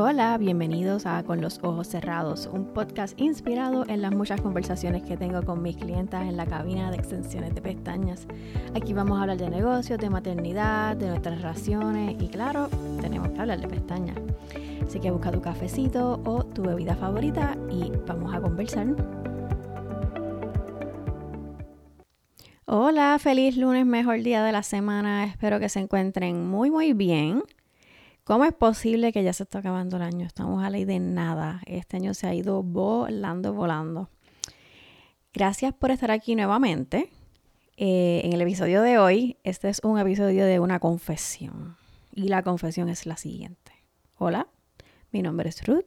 Hola, bienvenidos a Con los Ojos Cerrados, un podcast inspirado en las muchas conversaciones que tengo con mis clientas en la cabina de extensiones de pestañas. Aquí vamos a hablar de negocios, de maternidad, de nuestras relaciones y claro, tenemos que hablar de pestañas. Así que busca tu cafecito o tu bebida favorita y vamos a conversar. Hola, feliz lunes, mejor día de la semana. Espero que se encuentren muy, muy bien. ¿Cómo es posible que ya se está acabando el año? Estamos a ley de nada. Este año se ha ido volando, volando. Gracias por estar aquí nuevamente. Eh, en el episodio de hoy, este es un episodio de una confesión. Y la confesión es la siguiente. Hola, mi nombre es Ruth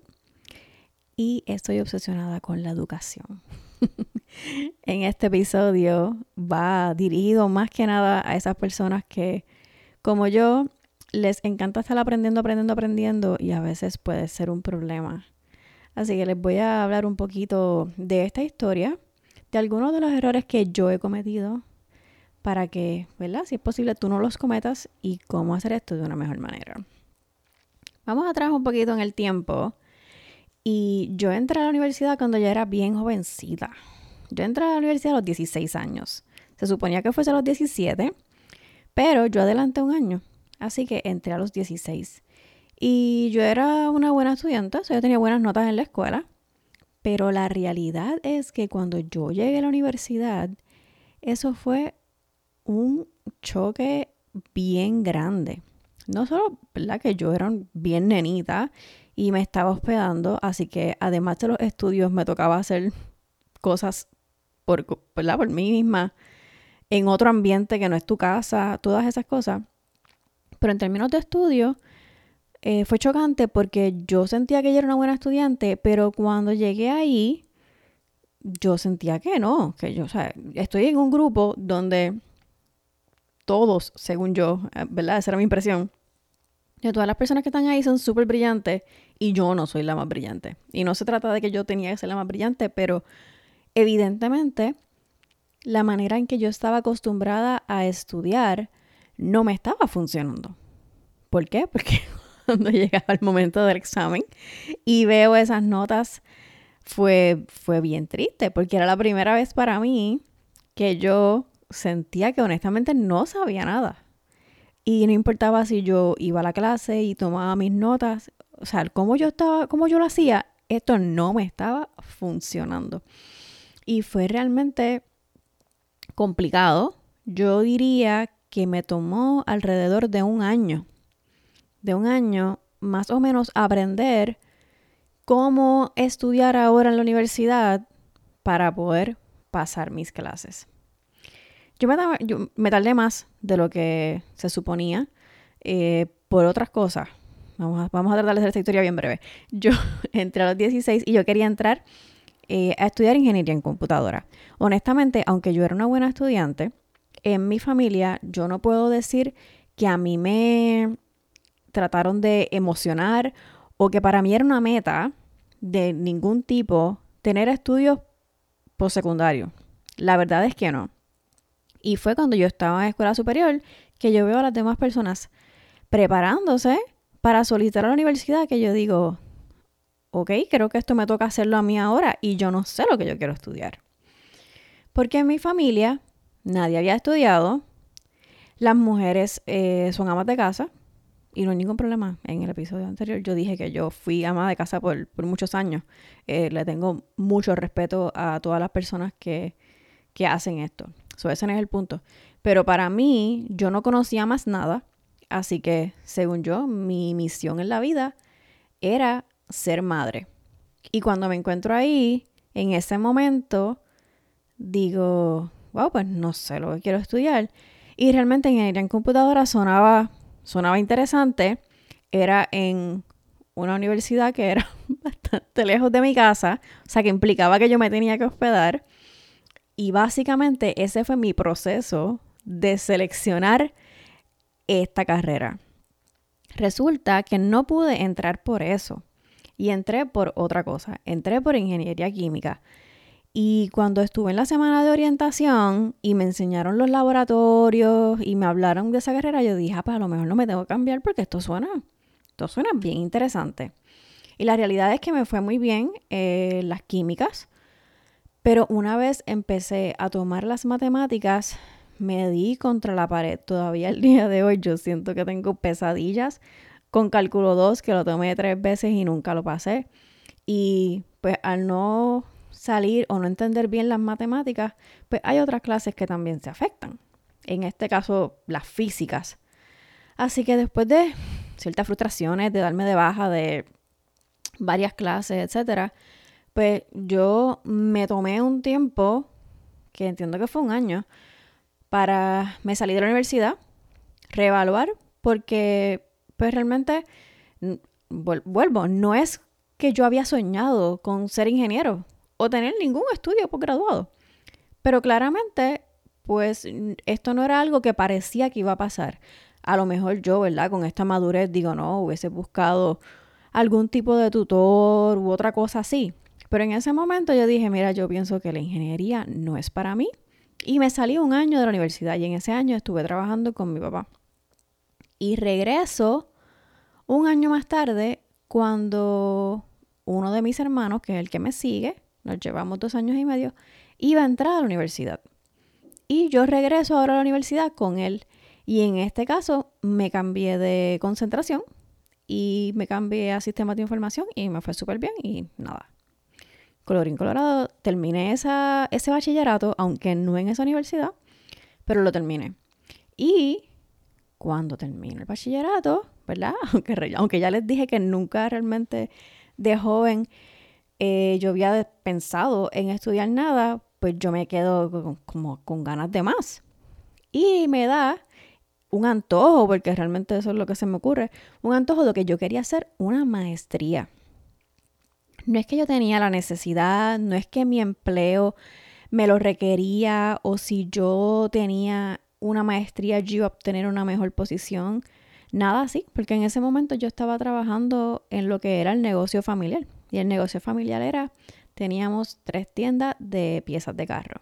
y estoy obsesionada con la educación. en este episodio va dirigido más que nada a esas personas que, como yo, les encanta estar aprendiendo, aprendiendo, aprendiendo y a veces puede ser un problema. Así que les voy a hablar un poquito de esta historia, de algunos de los errores que yo he cometido para que, ¿verdad? Si es posible, tú no los cometas y cómo hacer esto de una mejor manera. Vamos atrás un poquito en el tiempo. Y yo entré a la universidad cuando ya era bien jovencita. Yo entré a la universidad a los 16 años. Se suponía que fuese a los 17, pero yo adelanté un año. Así que entré a los 16. Y yo era una buena estudiante, o sea, yo tenía buenas notas en la escuela. Pero la realidad es que cuando yo llegué a la universidad, eso fue un choque bien grande. No solo, ¿verdad? Que yo era bien nenita y me estaba hospedando, así que además de los estudios me tocaba hacer cosas por, por mí misma, en otro ambiente que no es tu casa, todas esas cosas. Pero en términos de estudio, eh, fue chocante porque yo sentía que yo era una buena estudiante, pero cuando llegué ahí, yo sentía que no, que yo, o sea, estoy en un grupo donde todos, según yo, eh, ¿verdad? Esa era mi impresión. De todas las personas que están ahí son súper brillantes y yo no soy la más brillante. Y no se trata de que yo tenía que ser la más brillante, pero evidentemente la manera en que yo estaba acostumbrada a estudiar no me estaba funcionando. ¿Por qué? Porque cuando llegaba el momento del examen y veo esas notas, fue, fue bien triste, porque era la primera vez para mí que yo sentía que honestamente no sabía nada. Y no importaba si yo iba a la clase y tomaba mis notas, o sea, como yo estaba, como yo lo hacía, esto no me estaba funcionando. Y fue realmente complicado. Yo diría que me tomó alrededor de un año, de un año más o menos aprender cómo estudiar ahora en la universidad para poder pasar mis clases. Yo me, tardé más de lo que se suponía eh, por otras cosas. Vamos a, vamos a tratar de hacer esta historia bien breve. Yo entré a los 16 y yo quería entrar eh, a estudiar ingeniería en computadora. Honestamente, aunque yo era una buena estudiante, en mi familia yo no puedo decir que a mí me trataron de emocionar o que para mí era una meta de ningún tipo tener estudios postsecundarios. La verdad es que no. Y fue cuando yo estaba en escuela superior que yo veo a las demás personas preparándose para solicitar a la universidad que yo digo, ok, creo que esto me toca hacerlo a mí ahora y yo no sé lo que yo quiero estudiar. Porque en mi familia nadie había estudiado. Las mujeres eh, son amas de casa y no hay ningún problema. En el episodio anterior yo dije que yo fui ama de casa por, muchos años. Eh, le tengo mucho respeto a todas las personas que, que hacen esto. So, ese es el punto. Pero para mí, yo no conocía más nada. Así que, según yo, mi misión en la vida era ser madre. Y cuando me encuentro ahí, en ese momento, digo, wow, pues no sé lo que quiero estudiar. Y realmente ingeniería en computadora sonaba, sonaba interesante. Era en una universidad que era bastante lejos de mi casa, o sea que implicaba que yo me tenía que hospedar. Y básicamente ese fue mi proceso de seleccionar esta carrera. Resulta que no pude entrar por eso y entré por otra cosa, entré por ingeniería química. Y cuando estuve en la semana de orientación y me enseñaron los laboratorios y me hablaron de esa carrera, yo dije, ah, pues a lo mejor no me tengo que cambiar porque esto suena, esto suena bien interesante. Y la realidad es que me fue muy bien eh, las químicas, pero una vez empecé a tomar las matemáticas, me di contra la pared. Todavía el día de hoy yo siento que tengo pesadillas con cálculo 2, que lo tomé tres veces y nunca lo pasé. Y pues al no salir o no entender bien las matemáticas, pues hay otras clases que también se afectan. En este caso, las físicas. Así que después de ciertas frustraciones, de darme de baja de varias clases, etcétera, pues yo me tomé un tiempo, que entiendo que fue un año, para me salir de la universidad, reevaluar, porque pues realmente, vuelvo, no es que yo había soñado con ser ingeniero o tener ningún estudio posgraduado, pero claramente, pues esto no era algo que parecía que iba a pasar. A lo mejor yo, ¿verdad? Con esta madurez digo, no, hubiese buscado algún tipo de tutor u otra cosa así. Pero en ese momento yo dije, mira, yo pienso que la ingeniería no es para mí. Y me salí un año de la universidad y en ese año estuve trabajando con mi papá. Y regreso un año más tarde cuando uno de mis hermanos, que es el que me sigue, nos llevamos dos años y medio, iba a entrar a la universidad. Y yo regreso ahora a la universidad con él. Y en este caso me cambié de concentración y me cambié a sistemas de información y me fue súper bien y nada, colorín colorado, terminé esa, ese bachillerato, aunque no en esa universidad, pero lo terminé. Y cuando terminé el bachillerato, ¿verdad? Aunque, aunque ya les dije que nunca realmente de joven eh, yo había pensado en estudiar nada, pues yo me quedo como con ganas de más. Y me da un antojo, porque realmente eso es lo que se me ocurre, un antojo de que yo quería hacer una maestría no es que yo tenía la necesidad, no es que mi empleo me lo requería o si yo tenía una maestría yo iba a obtener una mejor posición. Nada así, porque en ese momento yo estaba trabajando en lo que era el negocio familiar. Y el negocio familiar era, teníamos tres tiendas de piezas de carro.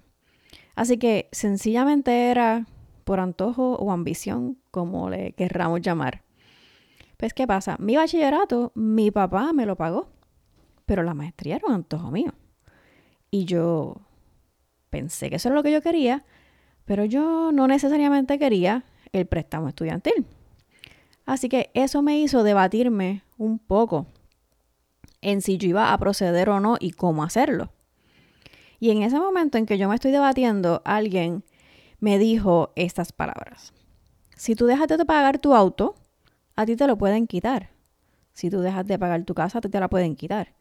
Así que sencillamente era por antojo o ambición, como le querramos llamar. Pues, ¿qué pasa? Mi bachillerato, mi papá me lo pagó pero la maestría era un antojo mío. Y yo pensé que eso era lo que yo quería, pero yo no necesariamente quería el préstamo estudiantil. Así que eso me hizo debatirme un poco en si yo iba a proceder o no y cómo hacerlo. Y en ese momento en que yo me estoy debatiendo, alguien me dijo estas palabras. Si tú dejas de pagar tu auto, a ti te lo pueden quitar. Si tú dejas de pagar tu casa, a ti te la pueden quitar.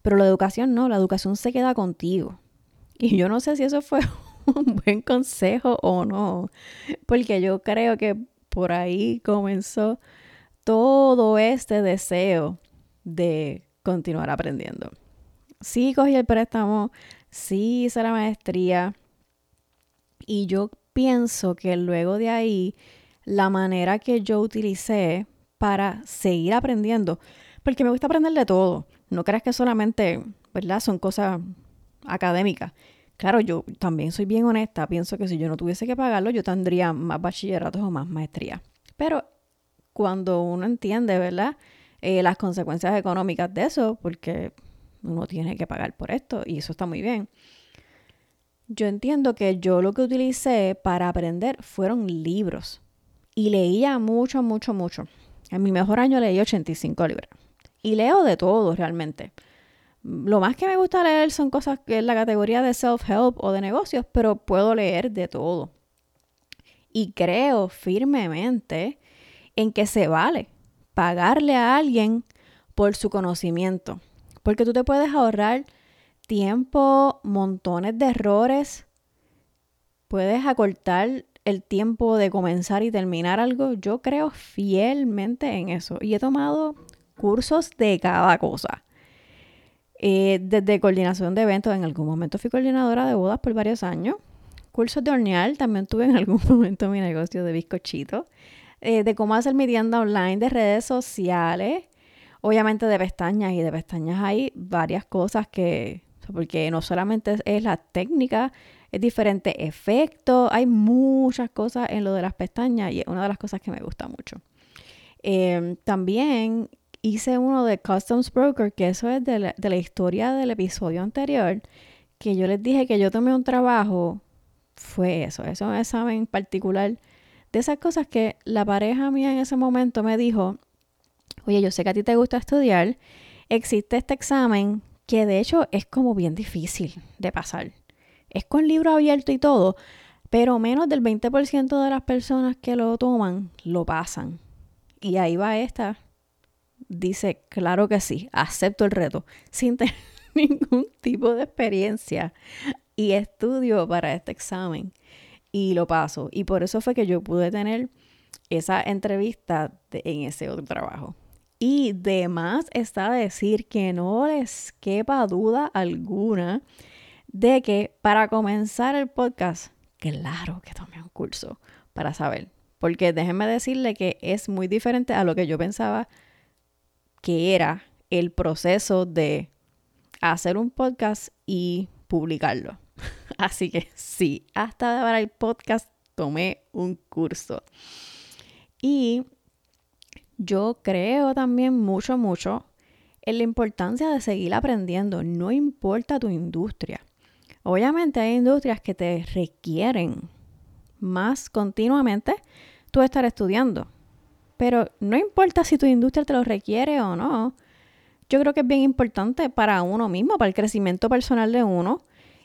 Pero la educación no, la educación se queda contigo. Y yo no sé si eso fue un buen consejo o no, porque yo creo que por ahí comenzó todo este deseo de continuar aprendiendo. Sí cogí el préstamo, sí hice la maestría y yo pienso que luego de ahí la manera que yo utilicé para seguir aprendiendo, porque me gusta aprender de todo. No creas que solamente, ¿verdad? Son cosas académicas. Claro, yo también soy bien honesta. Pienso que si yo no tuviese que pagarlo, yo tendría más bachilleratos o más maestría. Pero cuando uno entiende, ¿verdad? Eh, las consecuencias económicas de eso, porque uno tiene que pagar por esto y eso está muy bien. Yo entiendo que yo lo que utilicé para aprender fueron libros y leía mucho, mucho, mucho. En mi mejor año leí 85 libros y leo de todo realmente. Lo más que me gusta leer son cosas que en la categoría de self-help o de negocios, pero puedo leer de todo. Y creo firmemente en que se vale pagarle a alguien por su conocimiento. Porque tú te puedes ahorrar tiempo, montones de errores. Puedes acortar el tiempo de comenzar y terminar algo. Yo creo fielmente en eso. Y he tomado cursos de cada cosa. Eh, desde coordinación de eventos, en algún momento fui coordinadora de bodas por varios años. Cursos de hornear, también tuve en algún momento mi negocio de bizcochito. Eh, de cómo hacer mi tienda online, de redes sociales, obviamente de pestañas y de pestañas hay varias cosas que, porque no solamente es la técnica, es diferente efecto, hay muchas cosas en lo de las pestañas y es una de las cosas que me gusta mucho. Em, también hice uno de Customs Broker, que eso es de la, de la historia del episodio anterior, que yo les dije que yo tomé un trabajo, fue eso, eso es un examen particular de esas cosas que la pareja mía en ese momento me dijo, oye, yo sé que a ti te gusta estudiar, existe este examen que de hecho es como bien difícil de pasar. Es con libro abierto y todo, pero menos del 20% de las personas que lo toman lo pasan. Y ahí va esta. Dice, claro que sí, acepto el reto, sin tener ningún tipo de experiencia y estudio para este examen y lo paso. Y por eso fue que yo pude tener esa entrevista en ese otro trabajo. Y demás está decir que no les quepa duda alguna de que para comenzar el podcast, claro que tomé un curso para saber. Porque déjenme decirle que es muy diferente a lo que yo pensaba que era el proceso de hacer un podcast y publicarlo. Así que sí, hasta para el podcast tomé un curso. Y yo creo también mucho, mucho en la importancia de seguir aprendiendo, no importa tu industria. Obviamente hay industrias que te requieren más continuamente tú estar estudiando, pero no importa si tu industria te lo requiere o no. Yo creo que es bien importante para uno mismo, para el crecimiento personal de uno,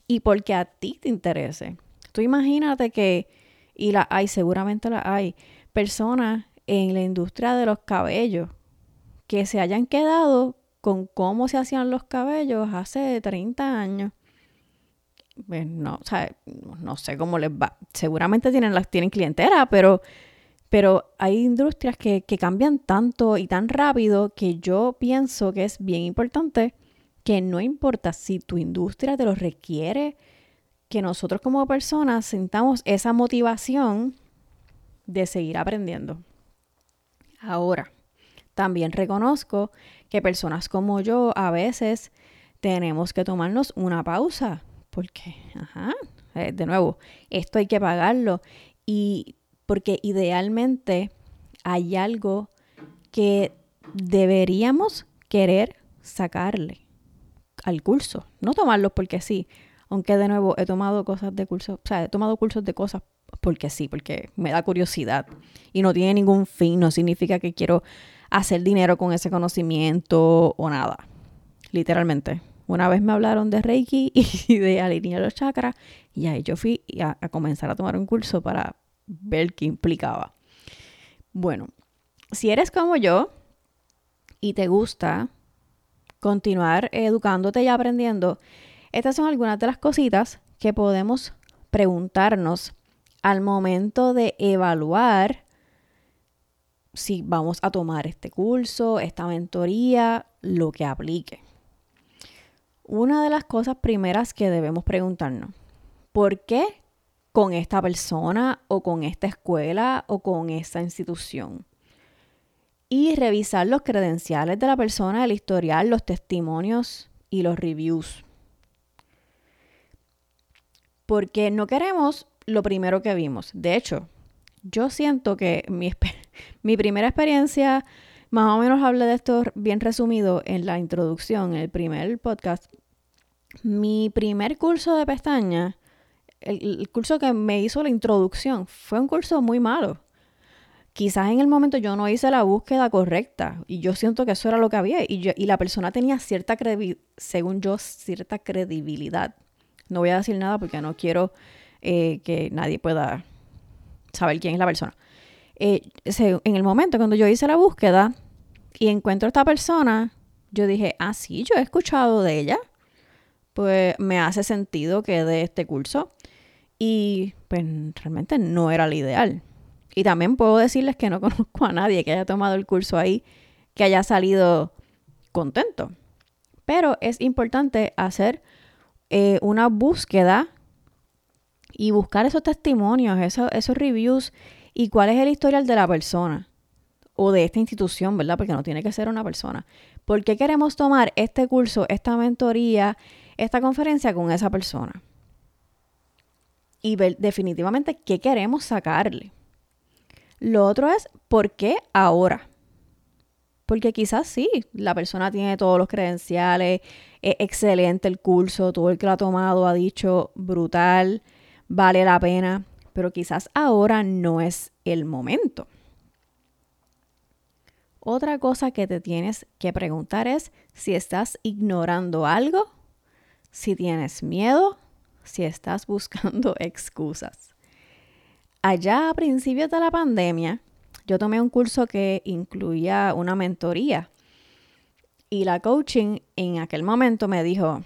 y porque a ti te interese. Tú imagínate que, y la hay, seguramente la hay, personas en la industria de los cabellos que se hayan quedado con cómo se hacían los cabellos hace 30 años. Pues no, o sea, no sé cómo les va. Seguramente tienen, las, tienen clientela, pero, pero hay industrias que, que cambian tanto y tan rápido que yo pienso que es bien importante que no importa si tu industria te lo requiere, que nosotros como personas sintamos esa motivación de seguir aprendiendo. Ahora, también reconozco que personas como yo a veces tenemos que tomarnos una pausa, porque, eh, de nuevo, esto hay que pagarlo y porque idealmente hay algo que deberíamos querer sacarle al curso, no tomarlos porque sí, aunque de nuevo he tomado cosas de curso, o sea, he tomado cursos de cosas porque sí, porque me da curiosidad y no tiene ningún fin, no significa que quiero hacer dinero con ese conocimiento o nada, literalmente. Una vez me hablaron de Reiki y de alinear los chakras y ahí yo fui a comenzar a tomar un curso para ver qué implicaba. Bueno, si eres como yo y te gusta continuar educándote y aprendiendo, estas son algunas de las cositas que podemos preguntarnos al momento de evaluar si vamos a tomar este curso, esta mentoría, lo que aplique. Una de las cosas primeras que debemos preguntarnos, ¿por qué con esta persona o con esta escuela o con esta institución? Y revisar los credenciales de la persona, el historial, los testimonios y los reviews. Porque no queremos lo primero que vimos. De hecho, yo siento que mi, mi primera experiencia, más o menos hablé de esto bien resumido en la introducción, en el primer podcast. Mi primer curso de pestaña, el curso que me hizo la introducción, fue un curso muy malo quizás en el momento yo no hice la búsqueda correcta y yo siento que eso era lo que había y, la persona tenía cierta, según yo, cierta credibilidad. No voy a decir nada porque no quiero eh, que nadie pueda saber quién es la persona. Eh, en el momento cuando yo hice la búsqueda y encuentro a esta persona, yo dije, ah, sí, yo he escuchado de ella, pues me hace sentido que de este curso y pues realmente no era lo ideal y también puedo decirles que no conozco a nadie que haya tomado el curso ahí que haya salido contento. Pero es importante hacer eh, una búsqueda y buscar esos testimonios, esos, esos reviews y cuál es el historial de la persona o de esta institución, ¿verdad? Porque no tiene que ser una persona. ¿Por qué queremos tomar este curso, esta mentoría, esta conferencia con esa persona? Y ver definitivamente qué queremos sacarle. Lo otro es, ¿por qué ahora? Porque quizás sí, la persona tiene todos los credenciales, es excelente el curso, todo el que lo ha tomado ha dicho brutal, vale la pena, pero quizás ahora no es el momento. Otra cosa que te tienes que preguntar es si estás ignorando algo, si tienes miedo, si estás buscando excusas. Allá a principios de la pandemia, yo tomé un curso que incluía una mentoría y la coaching en aquel momento me dijo,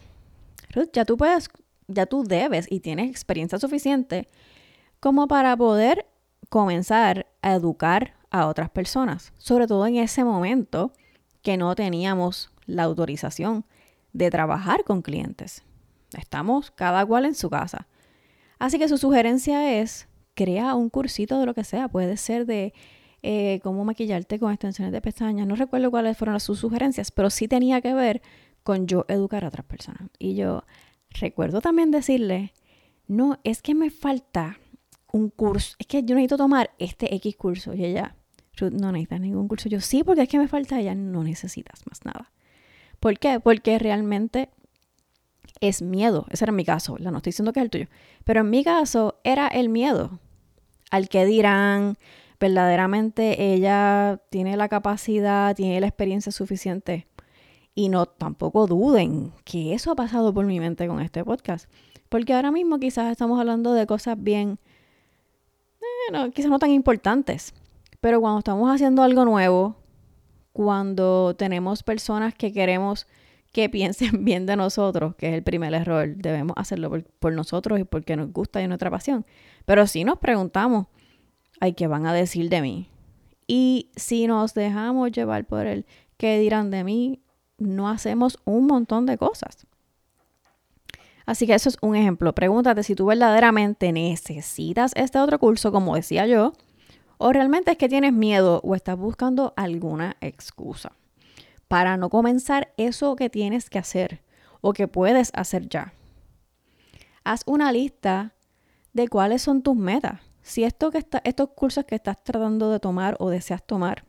Ruth, ya tú puedes, ya tú debes y tienes experiencia suficiente como para poder comenzar a educar a otras personas, sobre todo en ese momento que no teníamos la autorización de trabajar con clientes. Estamos cada cual en su casa. Así que su sugerencia es, crea un cursito de lo que sea, puede ser de eh, cómo maquillarte con extensiones de pestañas, no recuerdo cuáles fueron sus sugerencias, pero sí tenía que ver con yo educar a otras personas. Y yo recuerdo también decirle, no, es que me falta un curso, es que yo necesito tomar este X curso. Y ella, no necesitas ningún curso. Yo sí, porque es que me falta, ella no necesitas más nada. ¿Por qué? Porque realmente es miedo. Ese era mi caso, No estoy diciendo que es el tuyo. Pero en mi caso era el miedo al que dirán, verdaderamente ella tiene la capacidad, tiene la experiencia suficiente. Y no tampoco duden que eso ha pasado por mi mente con este podcast. Porque ahora mismo quizás estamos hablando de cosas bien, eh, quizás no tan importantes. Pero cuando estamos haciendo algo nuevo, cuando tenemos personas que queremos que piensen bien de nosotros, que es el primer error, debemos hacerlo por, nosotros y porque nos gusta y nuestra pasión. Pero si nos preguntamos, ay, ¿qué van a decir de mí? Y si nos dejamos llevar por el qué dirán de mí, no hacemos un montón de cosas. Así que eso es un ejemplo. Pregúntate si tú verdaderamente necesitas este otro curso, como decía yo, o realmente es que tienes miedo o estás buscando alguna excusa para no comenzar eso que tienes que hacer o que puedes hacer ya. Haz una lista de cuáles son tus metas. Si estos cursos que estás tratando de tomar o deseas tomar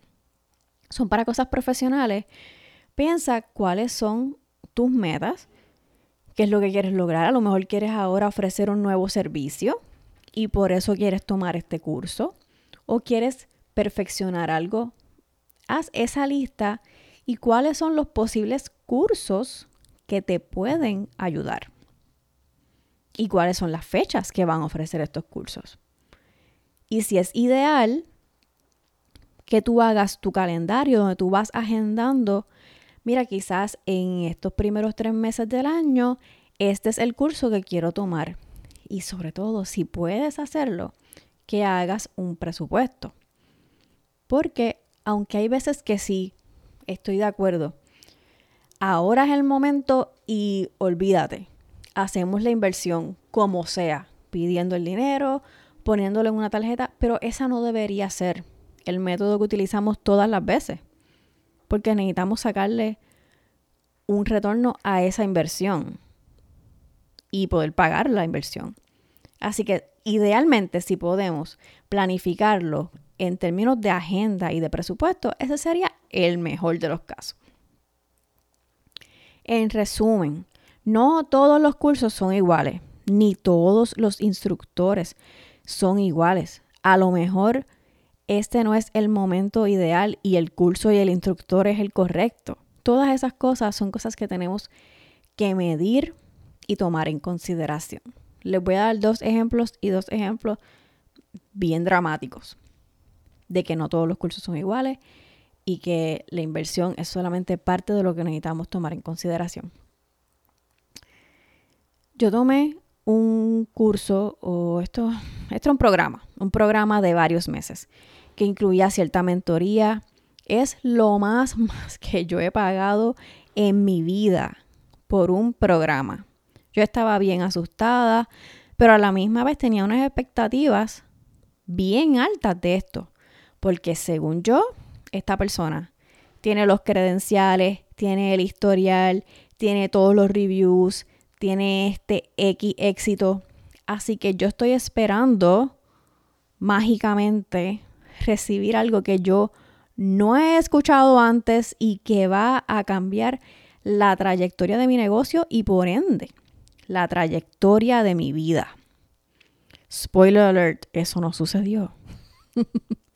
son para cosas profesionales, piensa cuáles son tus metas, qué es lo que quieres lograr. A lo mejor quieres ahora ofrecer un nuevo servicio y por eso quieres tomar este curso o quieres perfeccionar algo. Haz esa lista y cuáles son los posibles cursos que te pueden ayudar. Y cuáles son las fechas que van a ofrecer estos cursos. Y si es ideal que tú hagas tu calendario donde tú vas agendando, mira, quizás en estos primeros tres meses del año, este es el curso que quiero tomar. Y sobre todo, si puedes hacerlo, que hagas un presupuesto. Porque aunque hay veces que sí, estoy de acuerdo, ahora es el momento y olvídate, hacemos la inversión como sea, pidiendo el dinero, poniéndolo en una tarjeta, pero esa no debería ser el método que utilizamos todas las veces, porque necesitamos sacarle un retorno a esa inversión y poder pagar la inversión. Así que idealmente si podemos planificarlo en términos de agenda y de presupuesto, ese sería el mejor de los casos. En resumen, no todos los cursos son iguales, ni todos los instructores son iguales. A lo mejor este no es el momento ideal y el curso y el instructor es el correcto. Todas esas cosas son cosas que tenemos que medir y tomar en consideración. Les voy a dar dos ejemplos y dos ejemplos bien dramáticos de que no todos los cursos son iguales y que la inversión es solamente parte de lo que necesitamos tomar en consideración. Yo tomé un curso o esto, esto es un programa, un programa de varios meses que incluía cierta mentoría. Es lo más, más que yo he pagado en mi vida por un programa. Yo estaba bien asustada, pero a la misma vez tenía unas expectativas bien altas de esto, porque según yo, esta persona tiene los credenciales, tiene el historial, tiene todos los reviews, tiene este X éxito. Así que yo estoy esperando mágicamente recibir algo que yo no he escuchado antes y que va a cambiar la trayectoria de mi negocio y por ende la trayectoria de mi vida. Spoiler alert, eso no sucedió.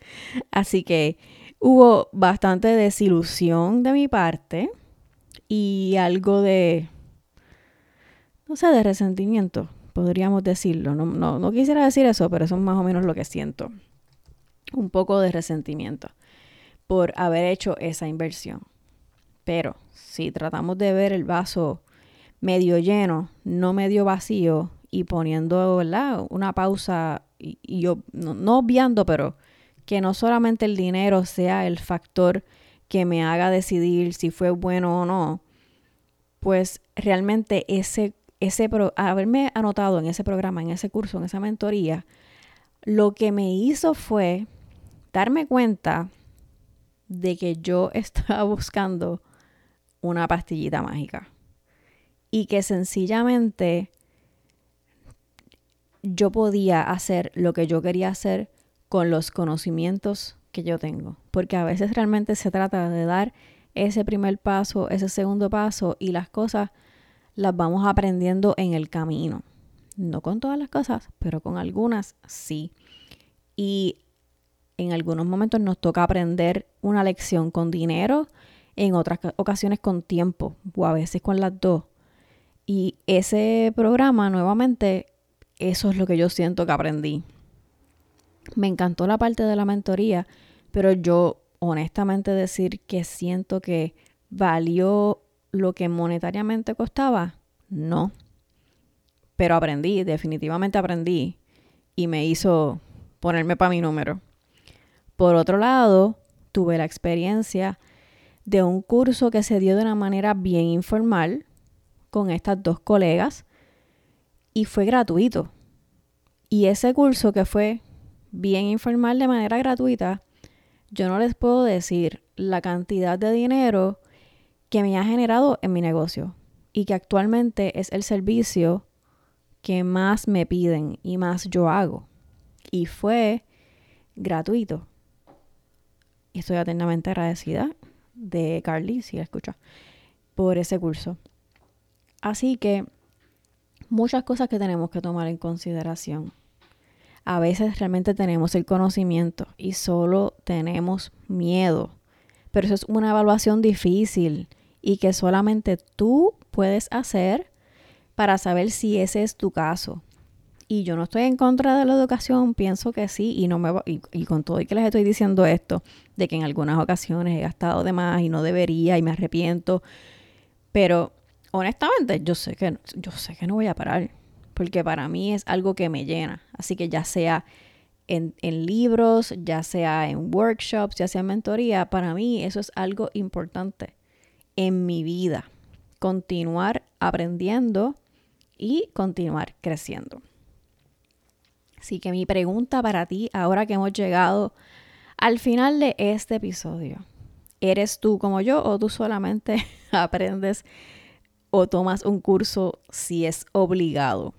Así que hubo bastante desilusión de mi parte y algo de, no sé, de resentimiento, podríamos decirlo. No, no, no quisiera decir eso, pero eso es más o menos lo que siento. Un poco de resentimiento por haber hecho esa inversión. Pero si tratamos de ver el vaso medio lleno, no medio vacío, y poniendo una pausa y, yo no, obviando, pero que no solamente el dinero sea el factor que me haga decidir si fue bueno o no, pues realmente ese, ese haberme anotado en ese programa, en ese curso, en esa mentoría, lo que me hizo fue darme cuenta de que yo estaba buscando una pastillita mágica y que sencillamente yo podía hacer lo que yo quería hacer con los conocimientos que yo tengo. Porque a veces realmente se trata de dar ese primer paso, ese segundo paso y las cosas las vamos aprendiendo en el camino. No con todas las cosas, pero con algunas sí. Y en algunos momentos nos toca aprender una lección con dinero, en otras ocasiones con tiempo o a veces con las dos. Y ese programa nuevamente eso es lo que yo siento que aprendí. Me encantó la parte de la mentoría, pero yo honestamente decir que siento que valió lo que monetariamente costaba, no. Pero aprendí, definitivamente aprendí y me hizo ponerme para mi número. Por otro lado, tuve la experiencia de un curso que se dio de una manera bien informal con estas dos colegas y fue gratuito. Y ese curso que fue bien informal de manera gratuita, yo no les puedo decir la cantidad de dinero que me ha generado en mi negocio y que actualmente es el servicio que más me piden y más yo hago. Y fue gratuito. Y estoy eternamente agradecida de Carly, si la escucha, por ese curso. Así que muchas cosas que tenemos que tomar en consideración. A veces realmente tenemos el conocimiento y solo tenemos miedo. Pero eso es una evaluación difícil y que solamente tú puedes hacer para saber si ese es tu caso. Y yo no estoy en contra de la educación, pienso que sí, y no me y, y, con todo y que les estoy diciendo esto, de que en algunas ocasiones he gastado de más y no debería y me arrepiento, pero honestamente, yo sé que yo sé que no voy a parar, porque para mí es algo que me llena. Así que ya sea en, en, libros, ya sea en workshops, ya sea en mentoría, para mí eso es algo importante en mi vida. Continuar aprendiendo y continuar creciendo. Así que mi pregunta para ti, ahora que hemos llegado al final de este episodio, ¿eres tú como yo o tú solamente aprendes o tomas un curso si es obligado.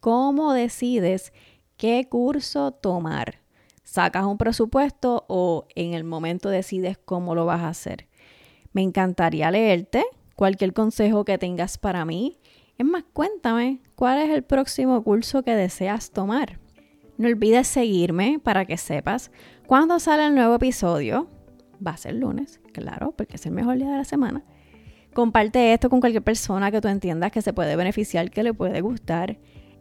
¿Cómo decides qué curso tomar? ¿Sacas un presupuesto o en el momento decides cómo lo vas a hacer? Me encantaría leerte cualquier consejo que tengas para mí. Es más, cuéntame cuál es el próximo curso que deseas tomar. No olvides seguirme para que sepas cuándo sale el nuevo episodio. Va a ser lunes, claro, porque es el mejor día de la semana. Comparte esto con cualquier persona que tú entiendas que se puede beneficiar, que le puede gustar.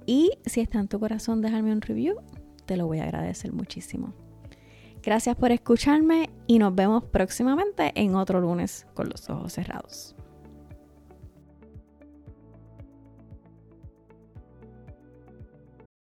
Y si está en tu corazón, déjame un review. Te lo voy a agradecer muchísimo. Gracias por escucharme y nos vemos próximamente en otro lunes con los ojos cerrados.